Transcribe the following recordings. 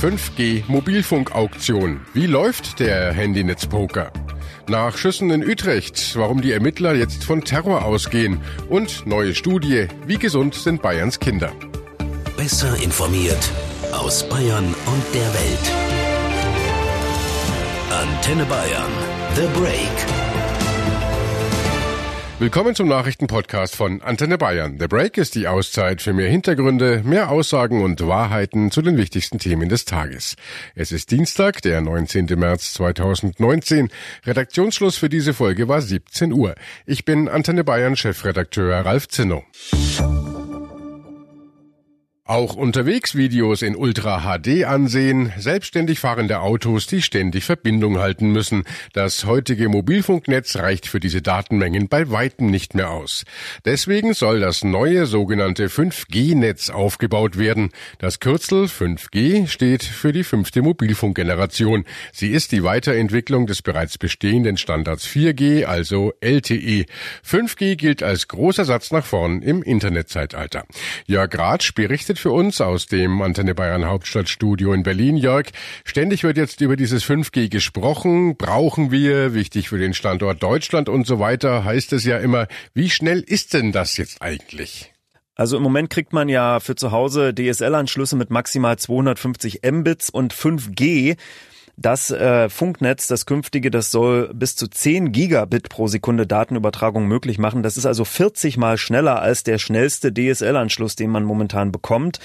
5G Mobilfunkauktion. Wie läuft der Handynetzpoker? Nach Schüssen in Utrecht, warum die Ermittler jetzt von Terror ausgehen und neue Studie, wie gesund sind Bayerns Kinder. Besser informiert aus Bayern und der Welt. Antenne Bayern. The Break. Willkommen zum Nachrichtenpodcast von Antenne Bayern. The Break ist die Auszeit für mehr Hintergründe, mehr Aussagen und Wahrheiten zu den wichtigsten Themen des Tages. Es ist Dienstag, der 19. März 2019. Redaktionsschluss für diese Folge war 17 Uhr. Ich bin Antenne Bayern Chefredakteur Ralf Zinno. Auch unterwegs Videos in Ultra HD ansehen, selbstständig fahrende Autos, die ständig Verbindung halten müssen. Das heutige Mobilfunknetz reicht für diese Datenmengen bei weitem nicht mehr aus. Deswegen soll das neue sogenannte 5G-Netz aufgebaut werden. Das Kürzel 5G steht für die fünfte Mobilfunkgeneration. Sie ist die Weiterentwicklung des bereits bestehenden Standards 4G, also LTE. 5G gilt als großer Satz nach vorn im Internetzeitalter. Jörg Ratsch berichtet für uns aus dem Antenne Bayern Hauptstadtstudio in Berlin. Jörg, ständig wird jetzt über dieses 5G gesprochen. Brauchen wir, wichtig für den Standort Deutschland und so weiter, heißt es ja immer. Wie schnell ist denn das jetzt eigentlich? Also im Moment kriegt man ja für zu Hause DSL-Anschlüsse mit maximal 250 Mbits und 5G. Das äh, Funknetz, das künftige, das soll bis zu 10 Gigabit pro Sekunde Datenübertragung möglich machen. Das ist also 40 mal schneller als der schnellste DSL-Anschluss, den man momentan bekommt.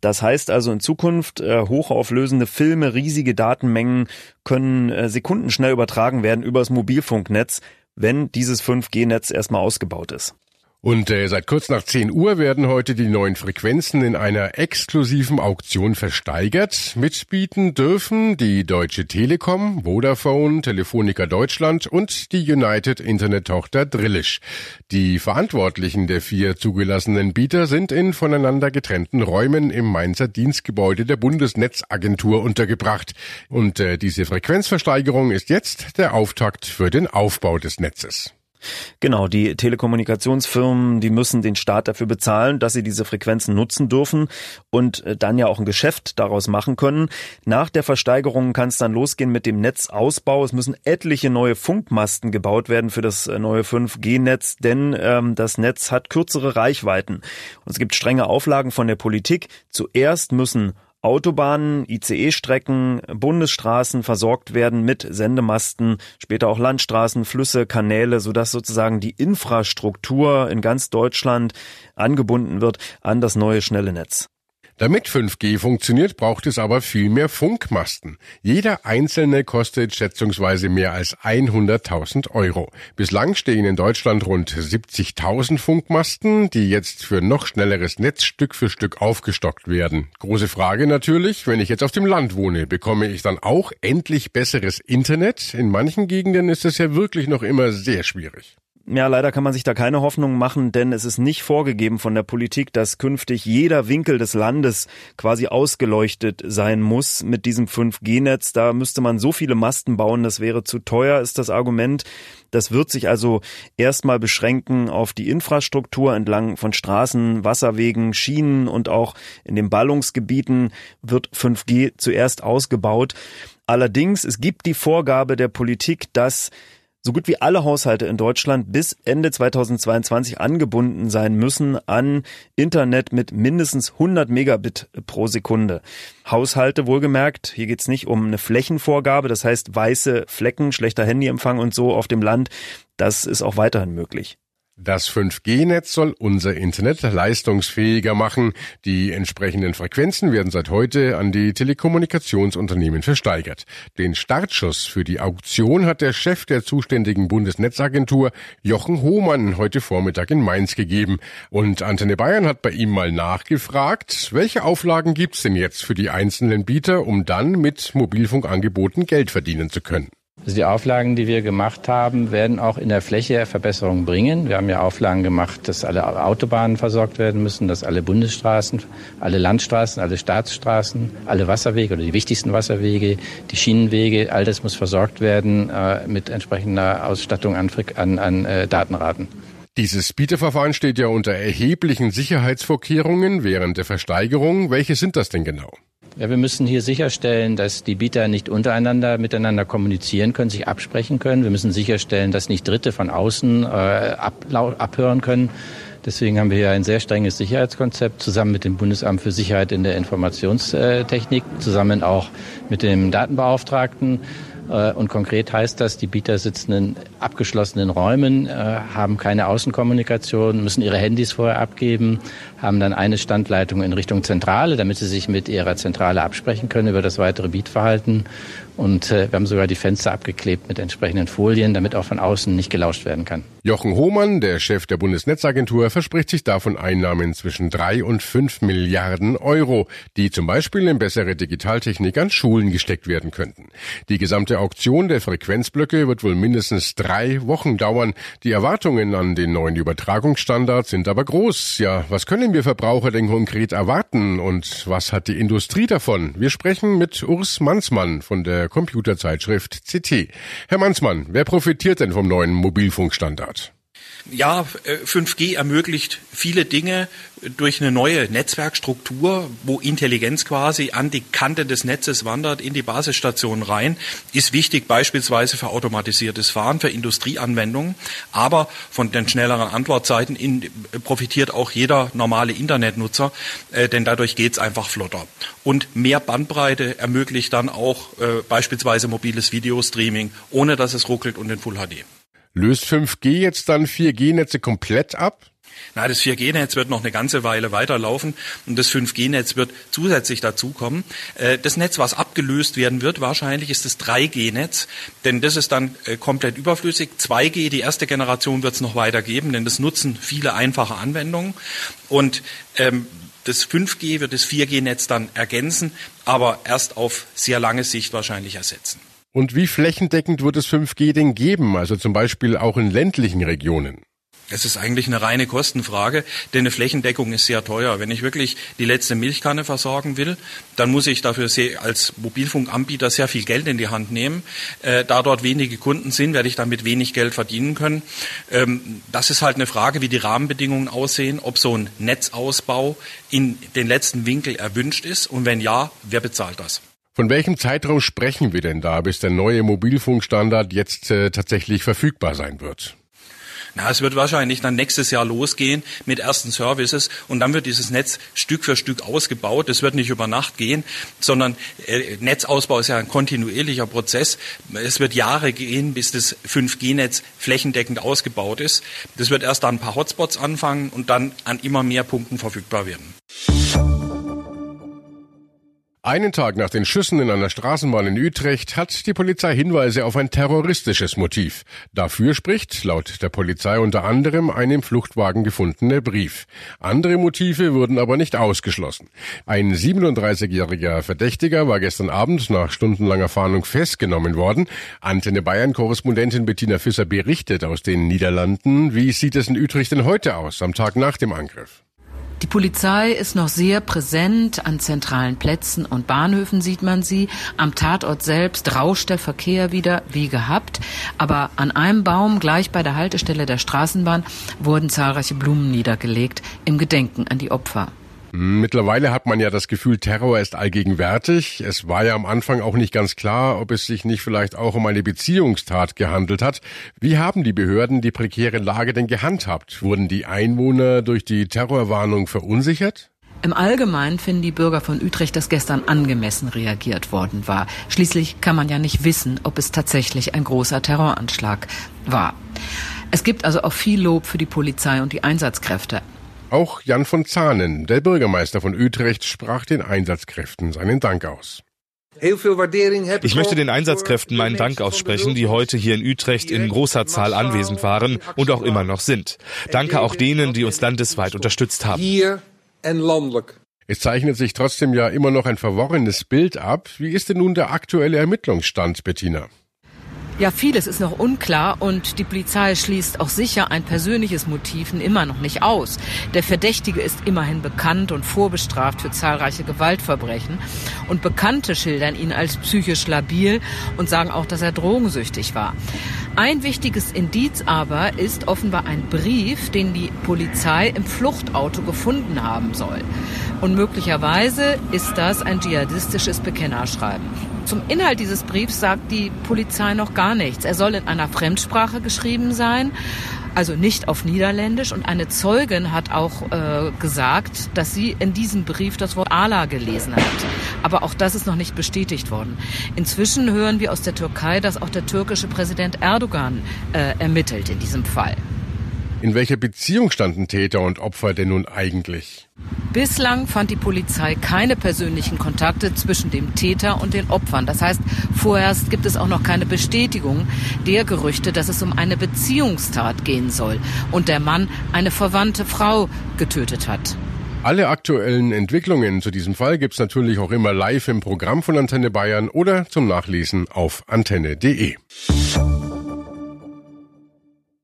Das heißt also in Zukunft äh, hochauflösende Filme, riesige Datenmengen können äh, sekundenschnell übertragen werden übers Mobilfunknetz, wenn dieses 5G-Netz erstmal ausgebaut ist. Und äh, seit kurz nach 10 Uhr werden heute die neuen Frequenzen in einer exklusiven Auktion versteigert. Mitbieten dürfen die Deutsche Telekom, Vodafone, Telefonica Deutschland und die United Internet-Tochter Drillisch. Die Verantwortlichen der vier zugelassenen Bieter sind in voneinander getrennten Räumen im Mainzer Dienstgebäude der Bundesnetzagentur untergebracht. Und äh, diese Frequenzversteigerung ist jetzt der Auftakt für den Aufbau des Netzes. Genau, die Telekommunikationsfirmen, die müssen den Staat dafür bezahlen, dass sie diese Frequenzen nutzen dürfen und äh, dann ja auch ein Geschäft daraus machen können. Nach der Versteigerung kann es dann losgehen mit dem Netzausbau. Es müssen etliche neue Funkmasten gebaut werden für das äh, neue 5G-Netz, denn ähm, das Netz hat kürzere Reichweiten. Und es gibt strenge Auflagen von der Politik. Zuerst müssen Autobahnen, ICE-Strecken, Bundesstraßen versorgt werden mit Sendemasten, später auch Landstraßen, Flüsse, Kanäle, sodass sozusagen die Infrastruktur in ganz Deutschland angebunden wird an das neue schnelle Netz. Damit 5G funktioniert, braucht es aber viel mehr Funkmasten. Jeder einzelne kostet schätzungsweise mehr als 100.000 Euro. Bislang stehen in Deutschland rund 70.000 Funkmasten, die jetzt für noch schnelleres Netz Stück für Stück aufgestockt werden. Große Frage natürlich, wenn ich jetzt auf dem Land wohne, bekomme ich dann auch endlich besseres Internet? In manchen Gegenden ist es ja wirklich noch immer sehr schwierig. Ja, leider kann man sich da keine Hoffnung machen, denn es ist nicht vorgegeben von der Politik, dass künftig jeder Winkel des Landes quasi ausgeleuchtet sein muss mit diesem 5G-Netz. Da müsste man so viele Masten bauen, das wäre zu teuer, ist das Argument. Das wird sich also erstmal beschränken auf die Infrastruktur entlang von Straßen, Wasserwegen, Schienen und auch in den Ballungsgebieten wird 5G zuerst ausgebaut. Allerdings, es gibt die Vorgabe der Politik, dass so gut wie alle Haushalte in Deutschland bis Ende 2022 angebunden sein müssen an Internet mit mindestens 100 Megabit pro Sekunde. Haushalte wohlgemerkt, hier geht's nicht um eine Flächenvorgabe, das heißt weiße Flecken, schlechter Handyempfang und so auf dem Land, das ist auch weiterhin möglich. Das 5G-Netz soll unser Internet leistungsfähiger machen. Die entsprechenden Frequenzen werden seit heute an die Telekommunikationsunternehmen versteigert. Den Startschuss für die Auktion hat der Chef der zuständigen Bundesnetzagentur Jochen Hohmann heute Vormittag in Mainz gegeben. Und Antenne Bayern hat bei ihm mal nachgefragt, welche Auflagen gibt's denn jetzt für die einzelnen Bieter, um dann mit Mobilfunkangeboten Geld verdienen zu können? Also die Auflagen, die wir gemacht haben, werden auch in der Fläche Verbesserungen bringen. Wir haben ja Auflagen gemacht, dass alle Autobahnen versorgt werden müssen, dass alle Bundesstraßen, alle Landstraßen, alle Staatsstraßen, alle Wasserwege oder die wichtigsten Wasserwege, die Schienenwege, all das muss versorgt werden äh, mit entsprechender Ausstattung an, an, an äh, Datenraten. Dieses Bieterverfahren steht ja unter erheblichen Sicherheitsvorkehrungen während der Versteigerung. Welche sind das denn genau? Ja, wir müssen hier sicherstellen, dass die Bieter nicht untereinander miteinander kommunizieren können, sich absprechen können. Wir müssen sicherstellen, dass nicht Dritte von außen äh, abhören können. Deswegen haben wir hier ein sehr strenges Sicherheitskonzept zusammen mit dem Bundesamt für Sicherheit in der Informationstechnik, zusammen auch mit dem Datenbeauftragten. Äh, und konkret heißt das, die Bieter sitzen in abgeschlossenen Räumen, äh, haben keine Außenkommunikation, müssen ihre Handys vorher abgeben, haben dann eine Standleitung in Richtung Zentrale, damit sie sich mit ihrer Zentrale absprechen können über das weitere Bietverhalten. Und äh, wir haben sogar die Fenster abgeklebt mit entsprechenden Folien, damit auch von außen nicht gelauscht werden kann. Jochen Hohmann, der Chef der Bundesnetzagentur, verspricht sich davon Einnahmen zwischen drei und fünf Milliarden Euro, die zum Beispiel in bessere Digitaltechnik an Schulen gesteckt werden könnten. Die gesamte Auktion der Frequenzblöcke wird wohl mindestens drei Wochen dauern. Die Erwartungen an den neuen Übertragungsstandard sind aber groß. Ja, was können wir Verbraucher denn konkret erwarten und was hat die Industrie davon? Wir sprechen mit Urs Mansmann von der Computerzeitschrift CT. Herr Mansmann, wer profitiert denn vom neuen Mobilfunkstandard? Ja, 5G äh, ermöglicht viele Dinge durch eine neue Netzwerkstruktur, wo Intelligenz quasi an die Kante des Netzes wandert, in die Basisstationen rein, ist wichtig beispielsweise für automatisiertes Fahren, für Industrieanwendungen. Aber von den schnelleren Antwortzeiten in, profitiert auch jeder normale Internetnutzer, äh, denn dadurch geht's einfach flotter. Und mehr Bandbreite ermöglicht dann auch äh, beispielsweise mobiles Videostreaming, ohne dass es ruckelt und in Full HD. Löst 5G jetzt dann 4G-Netze komplett ab? Na, das 4G-Netz wird noch eine ganze Weile weiterlaufen und das 5G-Netz wird zusätzlich dazukommen. Äh, das Netz, was abgelöst werden wird, wahrscheinlich ist das 3G-Netz, denn das ist dann äh, komplett überflüssig. 2G, die erste Generation, wird es noch weitergeben, denn das nutzen viele einfache Anwendungen. Und ähm, das 5G wird das 4G-Netz dann ergänzen, aber erst auf sehr lange Sicht wahrscheinlich ersetzen. Und wie flächendeckend wird es 5G denn geben, also zum Beispiel auch in ländlichen Regionen? Es ist eigentlich eine reine Kostenfrage, denn eine Flächendeckung ist sehr teuer. Wenn ich wirklich die letzte Milchkanne versorgen will, dann muss ich dafür als Mobilfunkanbieter sehr viel Geld in die Hand nehmen. Äh, da dort wenige Kunden sind, werde ich damit wenig Geld verdienen können. Ähm, das ist halt eine Frage, wie die Rahmenbedingungen aussehen, ob so ein Netzausbau in den letzten Winkel erwünscht ist und wenn ja, wer bezahlt das? Von welchem Zeitraum sprechen wir denn da, bis der neue Mobilfunkstandard jetzt äh, tatsächlich verfügbar sein wird? Na, es wird wahrscheinlich dann nächstes Jahr losgehen mit ersten Services und dann wird dieses Netz Stück für Stück ausgebaut. Es wird nicht über Nacht gehen, sondern äh, Netzausbau ist ja ein kontinuierlicher Prozess. Es wird Jahre gehen, bis das 5G-Netz flächendeckend ausgebaut ist. Das wird erst an ein paar Hotspots anfangen und dann an immer mehr Punkten verfügbar werden. Einen Tag nach den Schüssen in einer Straßenbahn in Utrecht hat die Polizei Hinweise auf ein terroristisches Motiv. Dafür spricht laut der Polizei unter anderem ein im Fluchtwagen gefundener Brief. Andere Motive wurden aber nicht ausgeschlossen. Ein 37-jähriger Verdächtiger war gestern Abend nach stundenlanger Fahndung festgenommen worden. Antenne Bayern Korrespondentin Bettina Fisser berichtet aus den Niederlanden. Wie sieht es in Utrecht denn heute aus, am Tag nach dem Angriff? Die Polizei ist noch sehr präsent. An zentralen Plätzen und Bahnhöfen sieht man sie. Am Tatort selbst rauscht der Verkehr wieder wie gehabt. Aber an einem Baum gleich bei der Haltestelle der Straßenbahn wurden zahlreiche Blumen niedergelegt im Gedenken an die Opfer. Mittlerweile hat man ja das Gefühl, Terror ist allgegenwärtig. Es war ja am Anfang auch nicht ganz klar, ob es sich nicht vielleicht auch um eine Beziehungstat gehandelt hat. Wie haben die Behörden die prekäre Lage denn gehandhabt? Wurden die Einwohner durch die Terrorwarnung verunsichert? Im Allgemeinen finden die Bürger von Utrecht, dass gestern angemessen reagiert worden war. Schließlich kann man ja nicht wissen, ob es tatsächlich ein großer Terroranschlag war. Es gibt also auch viel Lob für die Polizei und die Einsatzkräfte. Auch Jan von Zahnen, der Bürgermeister von Utrecht, sprach den Einsatzkräften seinen Dank aus. Ich möchte den Einsatzkräften meinen Dank aussprechen, die heute hier in Utrecht in großer Zahl anwesend waren und auch immer noch sind. Danke auch denen, die uns landesweit unterstützt haben. Es zeichnet sich trotzdem ja immer noch ein verworrenes Bild ab. Wie ist denn nun der aktuelle Ermittlungsstand, Bettina? Ja, vieles ist noch unklar und die Polizei schließt auch sicher ein persönliches Motiv immer noch nicht aus. Der Verdächtige ist immerhin bekannt und vorbestraft für zahlreiche Gewaltverbrechen und Bekannte schildern ihn als psychisch labil und sagen auch, dass er drogensüchtig war. Ein wichtiges Indiz aber ist offenbar ein Brief, den die Polizei im Fluchtauto gefunden haben soll. Und möglicherweise ist das ein dschihadistisches Bekennerschreiben. Zum Inhalt dieses Briefs sagt die Polizei noch gar nichts. Er soll in einer Fremdsprache geschrieben sein, also nicht auf Niederländisch. Und eine Zeugin hat auch äh, gesagt, dass sie in diesem Brief das Wort Allah gelesen hat. Aber auch das ist noch nicht bestätigt worden. Inzwischen hören wir aus der Türkei, dass auch der türkische Präsident Erdogan äh, ermittelt in diesem Fall. In welcher Beziehung standen Täter und Opfer denn nun eigentlich? Bislang fand die Polizei keine persönlichen Kontakte zwischen dem Täter und den Opfern. Das heißt, vorerst gibt es auch noch keine Bestätigung der Gerüchte, dass es um eine Beziehungstat gehen soll und der Mann eine verwandte Frau getötet hat. Alle aktuellen Entwicklungen zu diesem Fall gibt's natürlich auch immer live im Programm von Antenne Bayern oder zum Nachlesen auf antenne.de.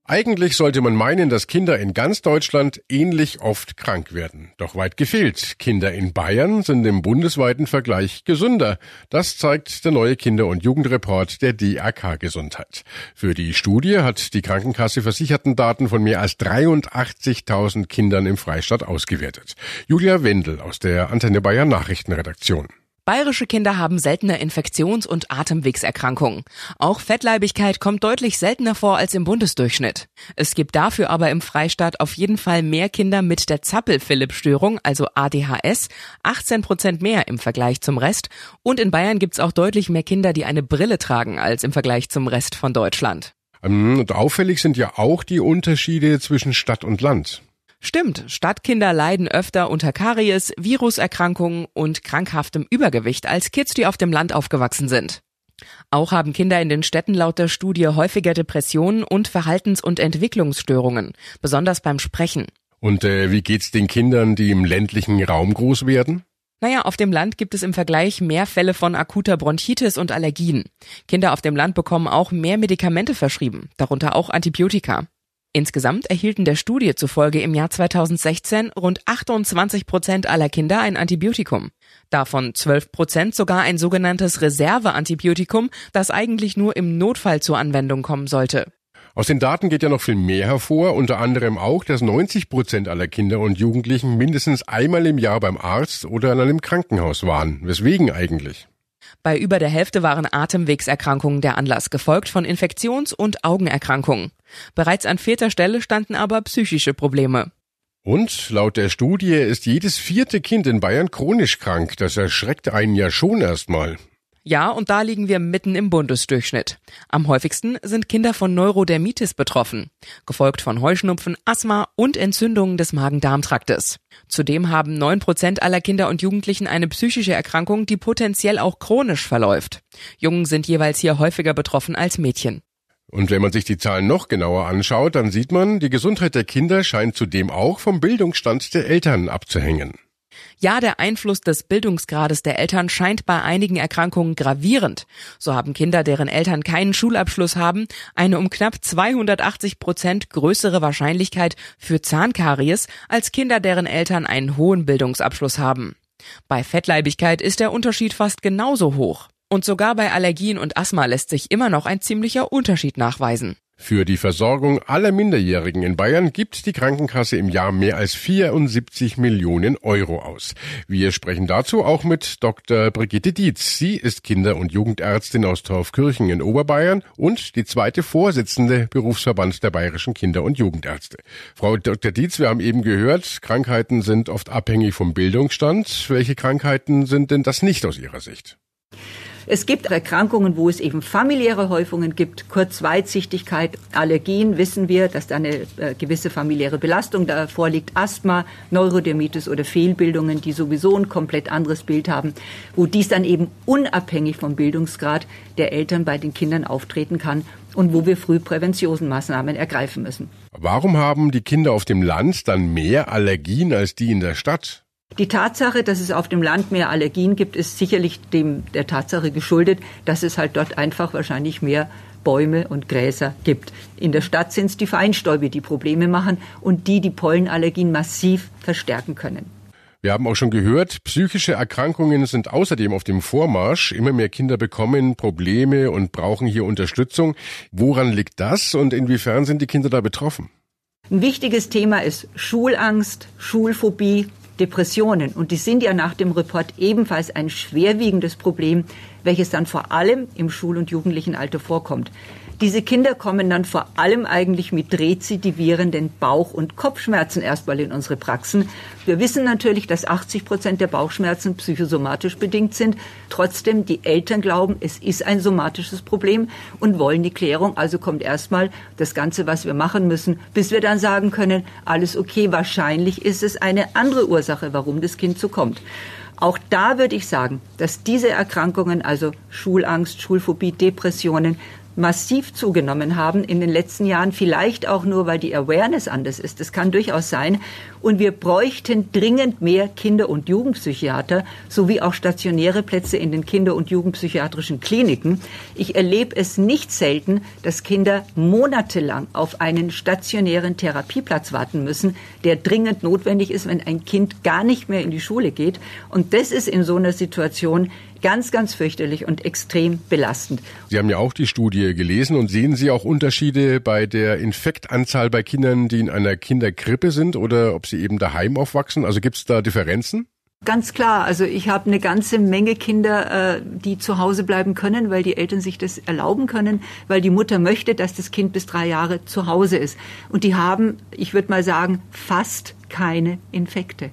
Eigentlich sollte man meinen, dass Kinder in ganz Deutschland ähnlich oft krank werden. Doch weit gefehlt. Kinder in Bayern sind im bundesweiten Vergleich gesünder. Das zeigt der neue Kinder- und Jugendreport der DRK Gesundheit. Für die Studie hat die Krankenkasse versicherten Daten von mehr als 83.000 Kindern im Freistaat ausgewertet. Julia Wendel aus der Antenne Bayern Nachrichtenredaktion. Bayerische Kinder haben seltener Infektions- und Atemwegserkrankungen. Auch Fettleibigkeit kommt deutlich seltener vor als im Bundesdurchschnitt. Es gibt dafür aber im Freistaat auf jeden Fall mehr Kinder mit der Zappel-Philipp-Störung, also ADHS, 18 Prozent mehr im Vergleich zum Rest. Und in Bayern gibt's auch deutlich mehr Kinder, die eine Brille tragen, als im Vergleich zum Rest von Deutschland. Ähm, und auffällig sind ja auch die Unterschiede zwischen Stadt und Land. Stimmt, Stadtkinder leiden öfter unter Karies, Viruserkrankungen und krankhaftem Übergewicht als Kids, die auf dem Land aufgewachsen sind. Auch haben Kinder in den Städten laut der Studie häufiger Depressionen und Verhaltens- und Entwicklungsstörungen, besonders beim Sprechen. Und äh, wie geht's den Kindern, die im ländlichen Raum groß werden? Naja, auf dem Land gibt es im Vergleich mehr Fälle von akuter Bronchitis und Allergien. Kinder auf dem Land bekommen auch mehr Medikamente verschrieben, darunter auch Antibiotika. Insgesamt erhielten der Studie zufolge im Jahr 2016 rund 28 Prozent aller Kinder ein Antibiotikum. Davon 12 Prozent sogar ein sogenanntes Reserveantibiotikum, das eigentlich nur im Notfall zur Anwendung kommen sollte. Aus den Daten geht ja noch viel mehr hervor, unter anderem auch, dass 90 Prozent aller Kinder und Jugendlichen mindestens einmal im Jahr beim Arzt oder in einem Krankenhaus waren. Weswegen eigentlich? Bei über der Hälfte waren Atemwegserkrankungen der Anlass, gefolgt von Infektions- und Augenerkrankungen. Bereits an vierter Stelle standen aber psychische Probleme. Und laut der Studie ist jedes vierte Kind in Bayern chronisch krank. Das erschreckt einen ja schon erstmal. Ja, und da liegen wir mitten im Bundesdurchschnitt. Am häufigsten sind Kinder von Neurodermitis betroffen, gefolgt von Heuschnupfen, Asthma und Entzündungen des Magen-Darm-Traktes. Zudem haben neun Prozent aller Kinder und Jugendlichen eine psychische Erkrankung, die potenziell auch chronisch verläuft. Jungen sind jeweils hier häufiger betroffen als Mädchen. Und wenn man sich die Zahlen noch genauer anschaut, dann sieht man, die Gesundheit der Kinder scheint zudem auch vom Bildungsstand der Eltern abzuhängen. Ja, der Einfluss des Bildungsgrades der Eltern scheint bei einigen Erkrankungen gravierend. So haben Kinder, deren Eltern keinen Schulabschluss haben, eine um knapp 280 Prozent größere Wahrscheinlichkeit für Zahnkaries als Kinder, deren Eltern einen hohen Bildungsabschluss haben. Bei Fettleibigkeit ist der Unterschied fast genauso hoch. Und sogar bei Allergien und Asthma lässt sich immer noch ein ziemlicher Unterschied nachweisen. Für die Versorgung aller Minderjährigen in Bayern gibt die Krankenkasse im Jahr mehr als 74 Millionen Euro aus. Wir sprechen dazu auch mit Dr. Brigitte Dietz. Sie ist Kinder- und Jugendärztin aus Torfkirchen in Oberbayern und die zweite Vorsitzende Berufsverband der bayerischen Kinder- und Jugendärzte. Frau Dr. Dietz, wir haben eben gehört, Krankheiten sind oft abhängig vom Bildungsstand. Welche Krankheiten sind denn das nicht aus Ihrer Sicht? Es gibt Erkrankungen, wo es eben familiäre Häufungen gibt, Kurzweitsichtigkeit, Allergien, wissen wir, dass da eine äh, gewisse familiäre Belastung da vorliegt, Asthma, Neurodermitis oder Fehlbildungen, die sowieso ein komplett anderes Bild haben, wo dies dann eben unabhängig vom Bildungsgrad der Eltern bei den Kindern auftreten kann und wo wir früh Präventionsmaßnahmen ergreifen müssen. Warum haben die Kinder auf dem Land dann mehr Allergien als die in der Stadt? Die Tatsache, dass es auf dem Land mehr Allergien gibt, ist sicherlich dem der Tatsache geschuldet, dass es halt dort einfach wahrscheinlich mehr Bäume und Gräser gibt. In der Stadt sind es die Feinstäube, die Probleme machen und die die Pollenallergien massiv verstärken können. Wir haben auch schon gehört, psychische Erkrankungen sind außerdem auf dem Vormarsch. Immer mehr Kinder bekommen Probleme und brauchen hier Unterstützung. Woran liegt das und inwiefern sind die Kinder da betroffen? Ein wichtiges Thema ist Schulangst, Schulphobie, Depressionen. Und die sind ja nach dem Report ebenfalls ein schwerwiegendes Problem, welches dann vor allem im Schul- und Jugendlichenalter vorkommt. Diese Kinder kommen dann vor allem eigentlich mit rezidivierenden Bauch- und Kopfschmerzen erstmal in unsere Praxen. Wir wissen natürlich, dass 80 Prozent der Bauchschmerzen psychosomatisch bedingt sind. Trotzdem, die Eltern glauben, es ist ein somatisches Problem und wollen die Klärung. Also kommt erstmal das Ganze, was wir machen müssen, bis wir dann sagen können, alles okay, wahrscheinlich ist es eine andere Ursache, warum das Kind so kommt. Auch da würde ich sagen, dass diese Erkrankungen, also Schulangst, Schulphobie, Depressionen, massiv zugenommen haben in den letzten Jahren, vielleicht auch nur, weil die Awareness anders ist. Das kann durchaus sein. Und wir bräuchten dringend mehr Kinder- und Jugendpsychiater sowie auch stationäre Plätze in den Kinder- und Jugendpsychiatrischen Kliniken. Ich erlebe es nicht selten, dass Kinder monatelang auf einen stationären Therapieplatz warten müssen, der dringend notwendig ist, wenn ein Kind gar nicht mehr in die Schule geht. Und das ist in so einer Situation Ganz, ganz fürchterlich und extrem belastend. Sie haben ja auch die Studie gelesen und sehen Sie auch Unterschiede bei der Infektanzahl bei Kindern, die in einer Kinderkrippe sind oder ob sie eben daheim aufwachsen? Also gibt es da Differenzen? Ganz klar. Also ich habe eine ganze Menge Kinder, äh, die zu Hause bleiben können, weil die Eltern sich das erlauben können, weil die Mutter möchte, dass das Kind bis drei Jahre zu Hause ist. Und die haben, ich würde mal sagen, fast keine Infekte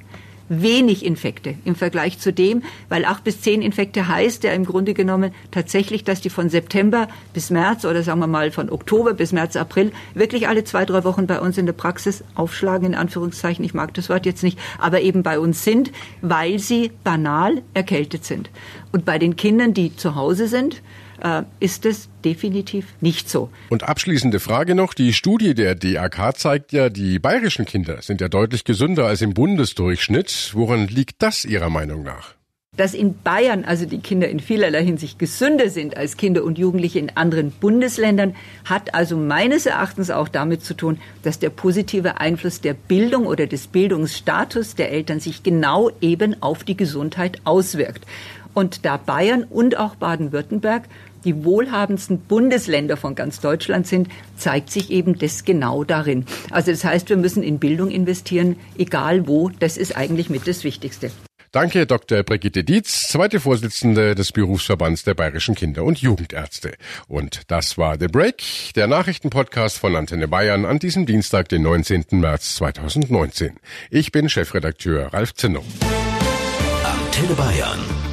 wenig Infekte im Vergleich zu dem, weil acht bis zehn Infekte heißt ja im Grunde genommen tatsächlich, dass die von September bis März oder sagen wir mal von Oktober bis März, April wirklich alle zwei, drei Wochen bei uns in der Praxis aufschlagen, in Anführungszeichen. Ich mag das Wort jetzt nicht, aber eben bei uns sind, weil sie banal erkältet sind. Und bei den Kindern, die zu Hause sind, äh, ist es definitiv nicht so. Und abschließende Frage noch. Die Studie der DAK zeigt ja, die bayerischen Kinder sind ja deutlich gesünder als im Bundesdurchschnitt. Woran liegt das Ihrer Meinung nach? Dass in Bayern also die Kinder in vielerlei Hinsicht gesünder sind als Kinder und Jugendliche in anderen Bundesländern, hat also meines Erachtens auch damit zu tun, dass der positive Einfluss der Bildung oder des Bildungsstatus der Eltern sich genau eben auf die Gesundheit auswirkt. Und da Bayern und auch Baden-Württemberg die wohlhabendsten Bundesländer von ganz Deutschland sind, zeigt sich eben das genau darin. Also das heißt, wir müssen in Bildung investieren, egal wo. Das ist eigentlich mit das Wichtigste. Danke, Dr. Brigitte Dietz, zweite Vorsitzende des Berufsverbands der Bayerischen Kinder- und Jugendärzte. Und das war The Break, der Nachrichtenpodcast von Antenne Bayern an diesem Dienstag, den 19. März 2019. Ich bin Chefredakteur Ralf Zinno. Antenne Bayern.